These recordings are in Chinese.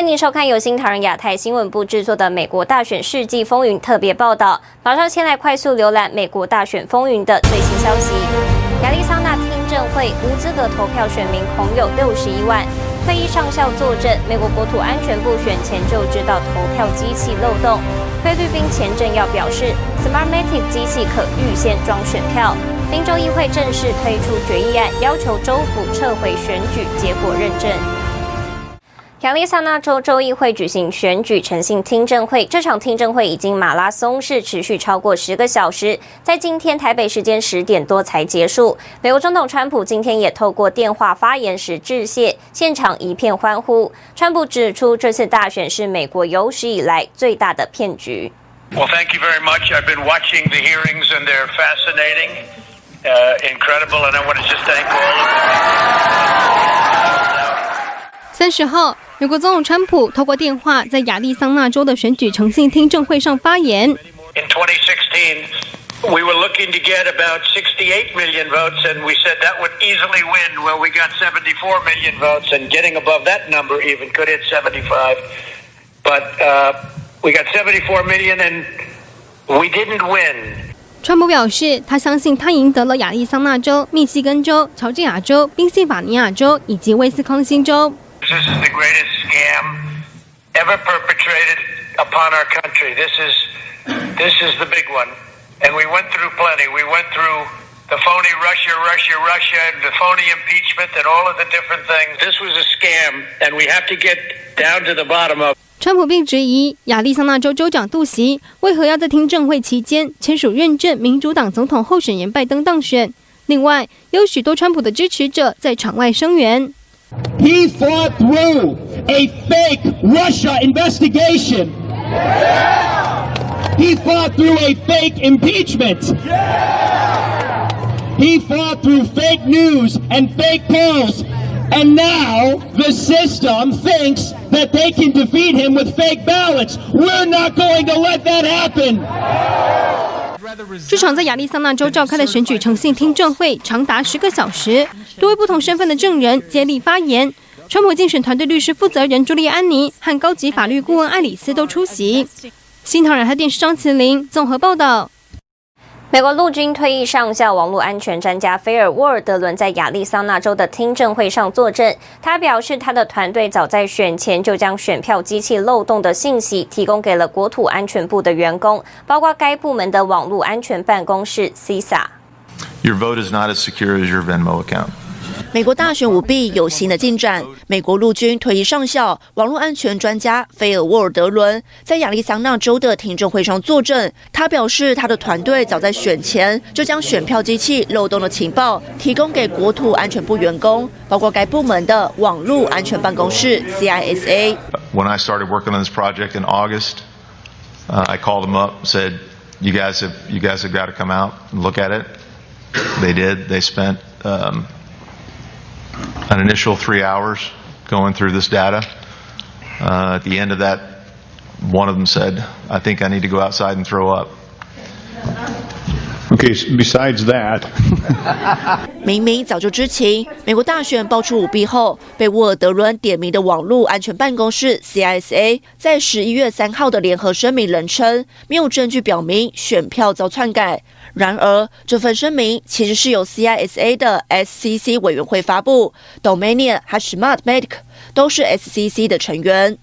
欢迎您收看由新唐人亚太新闻部制作的《美国大选世纪风云》特别报道。马上先来快速浏览美国大选风云的最新消息。亚利桑那听证会无资格投票选民恐有六十一万。退役上校作证，美国国土安全部选前就知道投票机器漏洞。菲律宾前政要表示，Smartmatic 机器可预先装选票。宾州议会正式推出决议案，要求州府撤回选举结果认证。亚利桑那州州议会举行选举诚信听证会，这场听证会已经马拉松式持续超过十个小时，在今天台北时间十点多才结束。美国总统川普今天也透过电话发言时致谢，现场一片欢呼。川普指出，这次大选是美国有史以来最大的骗局。Well, thank you very much. I've been watching the hearings and they're fascinating, uh, incredible, and I want to just thank all of you. 三十号，美国总统川普透过电话在亚利桑那州的选举诚信听证会上发言。In 2016, we were looking to get about 68 million votes, and we said that would easily win. Well, we got 74 million votes, and getting above that number even could hit 75. But uh, we got 74 million, and we didn't win. 川普表示，他相信他赢得了亚利桑那州、密西根州、乔治亚州、宾夕法尼亚州以及威斯康星州。 This is the greatest scam ever perpetrated upon our country. This is this is the big one, and we went through plenty. We went through the phony Russia, Russia, Russia, and the phony impeachment, and all of the different things. This was a scam, and we have to get down to the bottom of. 川普并质疑亚利桑那州州长杜席为何要在听证会期间签署认证民主党总统候选人拜登当选。另外，有许多川普的支持者在场外声援。 He fought through a fake Russia investigation. He fought through a fake impeachment. He fought through fake news and fake polls. And now the system thinks that they can defeat him with fake ballots. We're not going to let that happen. 这场在亚利桑那州召开的选举诚信听证会长达十个小时， 多位不同身份的证人接力发言。川普竞选团队律师负责人朱利安尼和高级法律顾问艾里斯都出席。新唐人和电视张麒麟综合报道。美国陆军退役上校、网络安全专家菲尔·沃尔德伦在亚利桑那州的听证会上作证。他表示，他的团队早在选前就将选票机器漏洞的信息提供给了国土安全部的员工，包括该部门的网络安全办公室 （CISA）。Your vote is not as secure as your Venmo account. 美国大选舞弊有新的进展。美国陆军退役上校、网络安全专家菲尔·沃尔德伦在亚利桑那州的听证会上作证。他表示，他的团队早在选前就将选票机器漏洞的情报提供给国土安全部员工，包括该部门的网络安全办公室 （CISA）。When I started working on this project in August, I called them up, said, "You guys have, you guys have got to come out and look at it." They did. They spent, um, An initial three hours going through this data. Uh, at the end of that, one of them said, I think I need to go outside and throw up. Okay, besides that. 明明早就知情，美国大选爆出舞弊后，被沃尔德伦点名的网络安全办公室 CISA 在十一月三号的联合声明人称，没有证据表明选票遭篡改。然而，这份声明其实是由 CISA 的 SCC 委员会发布，Dominion 和 Smartmatic 都是 SCC 的成员。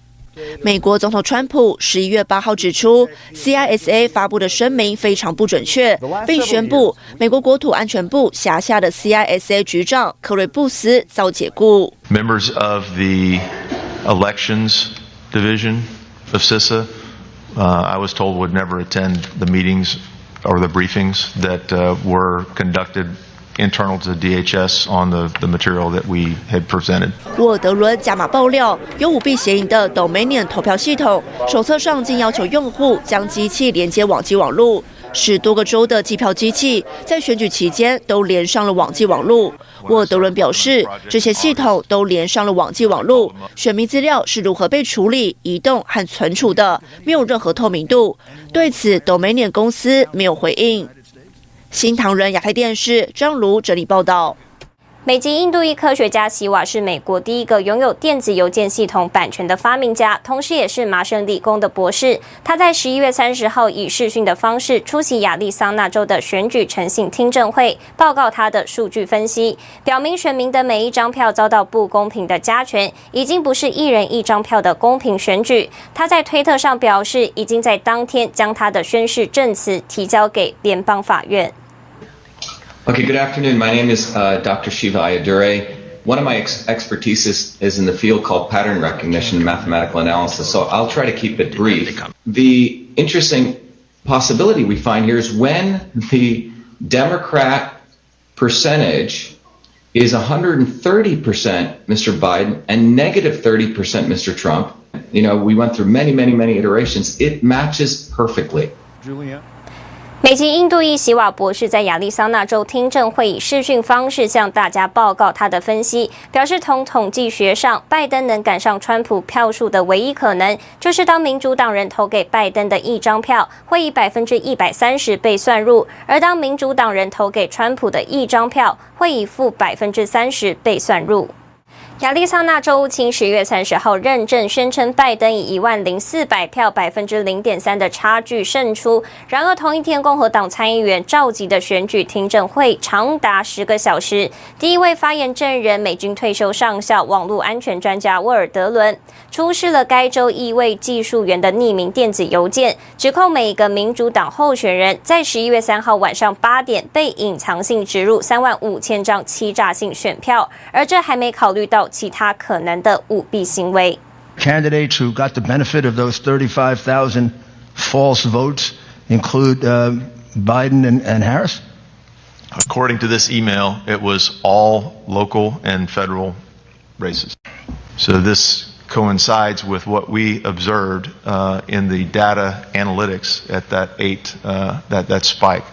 美国总统川普十一月八号指出，CISA 发布的声明非常不准确，并宣布美国国土安全部辖下的 CISA 局长科瑞布斯遭解雇。Members of the Elections Division of CISA, I was told would never attend the meetings or the briefings that were conducted. Internal to DHS on the the material that we had presented。沃德伦加码爆料，有舞弊嫌疑的 Dominion 投票系统手册上竟要求用户将机器连接网际网络，使多个州的计票机器在选举期间都连上了网际网络。沃德伦表示，这些系统都连上了网际网络，选民资料是如何被处理、移动和存储的，没有任何透明度。对此，Dominion 公司没有回应。新唐人亚太电视张如整理报道。美籍印度裔科学家席瓦是美国第一个拥有电子邮件系统版权的发明家，同时也是麻省理工的博士。他在十一月三十号以视讯的方式出席亚利桑那州的选举诚信听证会，报告他的数据分析，表明选民的每一张票遭到不公平的加权，已经不是一人一张票的公平选举。他在推特上表示，已经在当天将他的宣誓证词提交给联邦法院。Okay, good afternoon. My name is uh, Dr. Shiva Ayyadurai. One of my ex- expertise is, in the field called pattern recognition and mathematical analysis, so I'll try to keep it brief. The interesting possibility we find here is when the Democrat percentage is 130% Mr. Biden and negative 30% Mr. Trump. You know, we went through many, many, many iterations. It matches perfectly. Julia. 美籍印度裔席瓦博士在亚利桑那州听证会以视讯方式向大家报告他的分析，表示从统计学上，拜登能赶上川普票数的唯一可能，就是当民主党人投给拜登的一张票会以百分之一百三十被算入，而当民主党人投给川普的一张票会以负百分之三十被算入。亚利桑那州务卿十月三十号认证宣称，拜登以一万零四百票百分之零点三的差距胜出。然而同一天，共和党参议员召集的选举听证会长达十个小时。第一位发言证人，美军退休上校、网络安全专家沃尔德伦，出示了该州一位技术员的匿名电子邮件，指控每个民主党候选人在十一月三号晚上八点被隐藏性植入三万五千张欺诈性选票，而这还没考虑到。其他可能的舞弊行为。Candidates who got the benefit of those 35,000 false votes include uh, Biden and, and Harris? According to this email, it was all local and federal races. So this coincides with what we observed uh, in the data analytics at that eight, uh, that, that spike.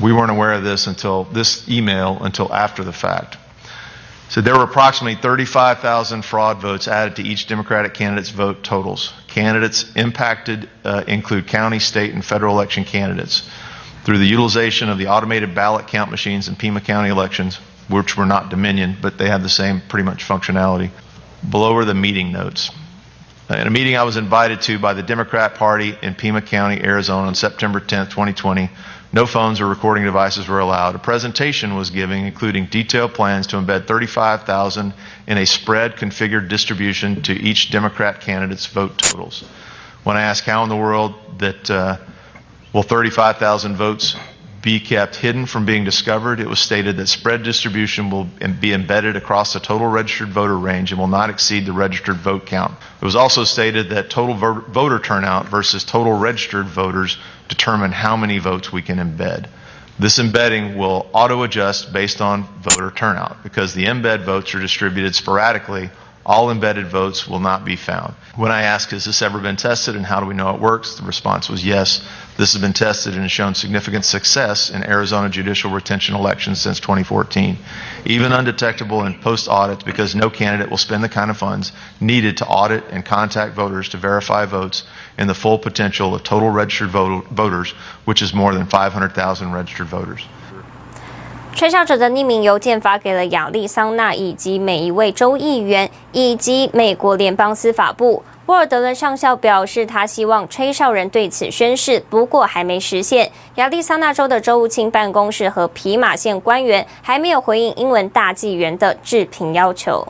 We weren't aware of this until this email until after the fact. So there were approximately 35,000 fraud votes added to each Democratic candidate's vote totals. Candidates impacted uh, include county, state, and federal election candidates through the utilization of the automated ballot count machines in Pima County elections, which were not Dominion, but they have the same pretty much functionality. Below are the meeting notes. In a meeting I was invited to by the Democrat Party in Pima County, Arizona on September 10, 2020, no phones or recording devices were allowed. A presentation was given, including detailed plans to embed 35,000 in a spread configured distribution to each Democrat candidate's vote totals. When I asked how in the world that uh, will 35,000 votes be kept hidden from being discovered, it was stated that spread distribution will be embedded across the total registered voter range and will not exceed the registered vote count. It was also stated that total voter turnout versus total registered voters determine how many votes we can embed. This embedding will auto adjust based on voter turnout because the embed votes are distributed sporadically all embedded votes will not be found. When I asked, has this ever been tested and how do we know it works? The response was yes, this has been tested and has shown significant success in Arizona judicial retention elections since 2014, even undetectable in post audits because no candidate will spend the kind of funds needed to audit and contact voters to verify votes in the full potential of total registered vote- voters, which is more than 500,000 registered voters. 吹哨者的匿名邮件发给了亚利桑那以及每一位州议员以及美国联邦司法部。沃尔德伦上校表示，他希望吹哨人对此宣誓，不过还没实现。亚利桑那州的州务卿办公室和皮马县官员还没有回应英文大纪元的置评要求。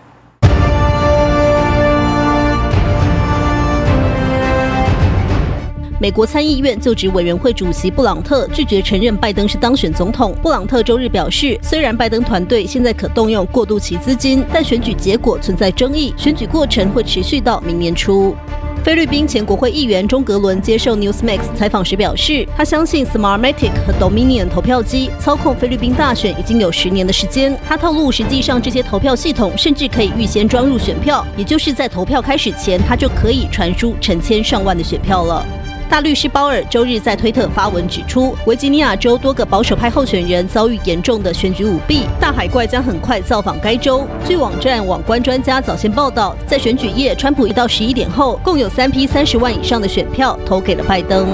美国参议院就职委员会主席布朗特拒绝承认拜登是当选总统。布朗特周日表示，虽然拜登团队现在可动用过渡期资金，但选举结果存在争议，选举过程会持续到明年初。菲律宾前国会议员中格伦接受 Newsmax 采访时表示，他相信 Smartmatic 和 Dominion 投票机操控菲律宾大选已经有十年的时间。他透露，实际上这些投票系统甚至可以预先装入选票，也就是在投票开始前，他就可以传输成千上万的选票了。大律师鲍尔周日在推特发文指出，维吉尼亚州多个保守派候选人遭遇严重的选举舞弊，大海怪将很快造访该州。据网站网关专家早先报道，在选举夜，川普一到十一点后，共有三批三十万以上的选票投给了拜登。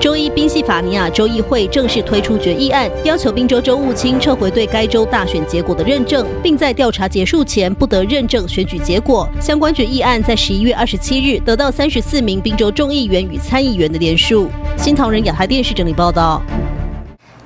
周一，宾夕法尼亚州议会正式推出决议案，要求宾州州务卿撤回对该州大选结果的认证，并在调查结束前不得认证选举结果。相关决议案在十一月二十七日得到三十四名宾州众议员与参议员的联署。新唐人亚太电视整理报道。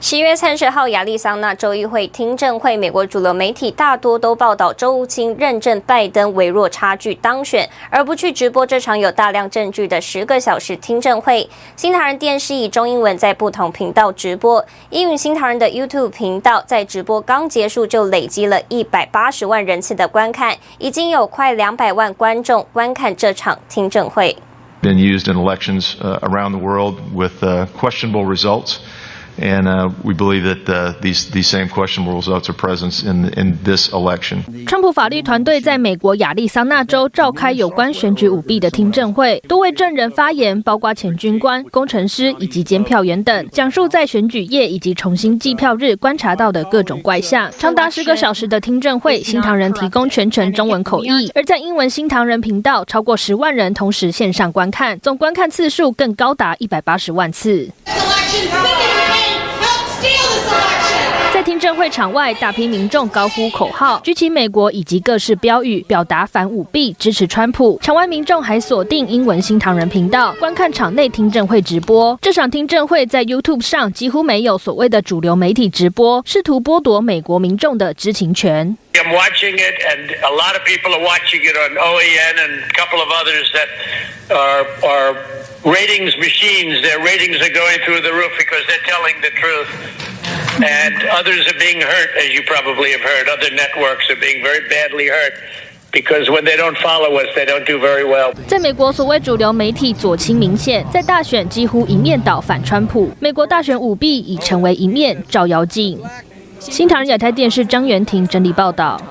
十月三十号，亚利桑那州议会听证会，美国主流媒体大多都报道州务卿认证拜登微弱差距当选，而不去直播这场有大量证据的十个小时听证会。新唐人电视以中英文在不同频道直播，英语新唐人的 YouTube 频道在直播刚结束就累积了一百八十万人次的观看，已经有快两百万观众观看这场听证会。Been used in elections around the world with questionable results. And we believe that these these same questionable results are present in in this election. 川普法律团队在美国亚利桑那州召开有关选举舞弊的听证会，多位证人发言，包括前军官、工程师以及监票员等，讲述在选举夜以及重新计票日观察到的各种怪象。长达十个小时的听证会，新唐人提供全程中文口译，而在英文新唐人频道，超过十万人同时线上观看，总观看次数更高达一百八十万次。在听证会场外，大批民众高呼口号，举起美国以及各式标语，表达反舞弊、支持川普。场外民众还锁定英文新唐人频道，观看场内听证会直播。这场听证会在 YouTube 上几乎没有所谓的主流媒体直播，试图剥夺美国民众的知情权。I'm watching it, and a lot of people are watching it on OAN and a couple of others that are are ratings machines. Their ratings are going through the roof because they're telling the truth. And others are being hurt, as you probably have heard. Other networks are being very badly hurt because when they don't follow us, they don't do very well. 在美国，所谓主流媒体左倾明显，在大选几乎一面倒反川普。美国大选舞弊已成为一面照妖镜。新唐人亚太电视张元婷整理报道。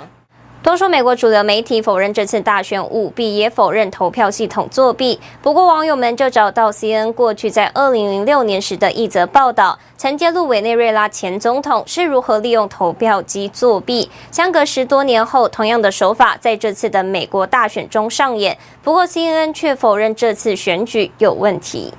多数美国主流媒体否认这次大选舞弊，也否认投票系统作弊。不过，网友们就找到 CNN 过去在二零零六年时的一则报道，曾揭露委内瑞拉前总统是如何利用投票机作弊。相隔十多年后，同样的手法在这次的美国大选中上演。不过，CNN 却否认这次选举有问题。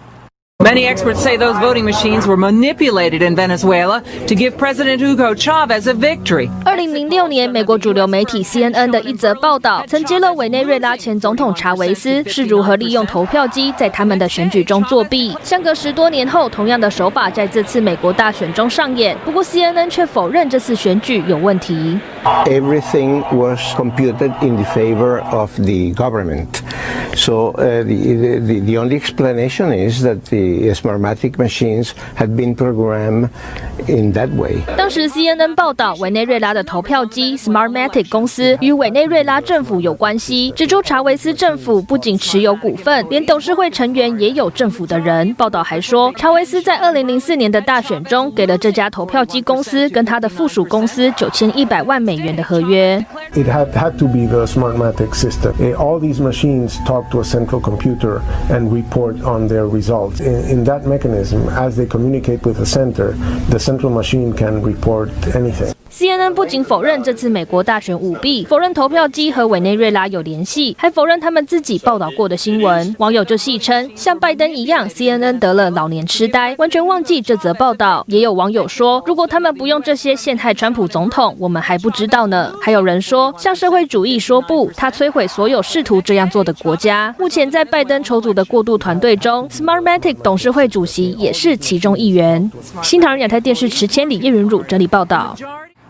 Many experts say those voting machines were manipulated in Venezuela to give President Hugo Chavez a victory. 二零零六年，美国主流媒体 CNN 的一则报道，曾揭露委内瑞拉前总统查韦斯是如何利用投票机在他们的选举中作弊。相隔十多年后，同样的手法在这次美国大选中上演。不过，CNN 却否认这次选举有问题。Everything was computed in the favor of the government. So, uh, the, the, the only explanation is that the Smartmatic machines had been programmed in that way. 当时 CNN 报道，委内瑞拉的投票机 Smartmatic 公司与委内瑞拉政府有关系，指出查韦斯政府不仅持有股份，连董事会成员也有政府的人。报道还说，查韦斯在2004年的大选中，给了这家投票机公司跟他的附属公司九千一百万美元的合约。It had had to be the Smartmatic system. All these machines talk to a central computer and report on their results. In, in that mechanism, as they communicate with the center, the central machine can report anything. CNN 不仅否认这次美国大选舞弊，否认投票机和委内瑞拉有联系，还否认他们自己报道过的新闻。网友就戏称，像拜登一样，CNN 得了老年痴呆，完全忘记这则报道。也有网友说，如果他们不用这些陷害川普总统，我们还不知道呢。还有人说，向社会主义说不，他摧毁所有试图这样做的国家。目前在拜登筹组的过渡团队中，Smartmatic 董事会主席也是其中一员。新唐人亚太电视池千里叶云汝整理报道。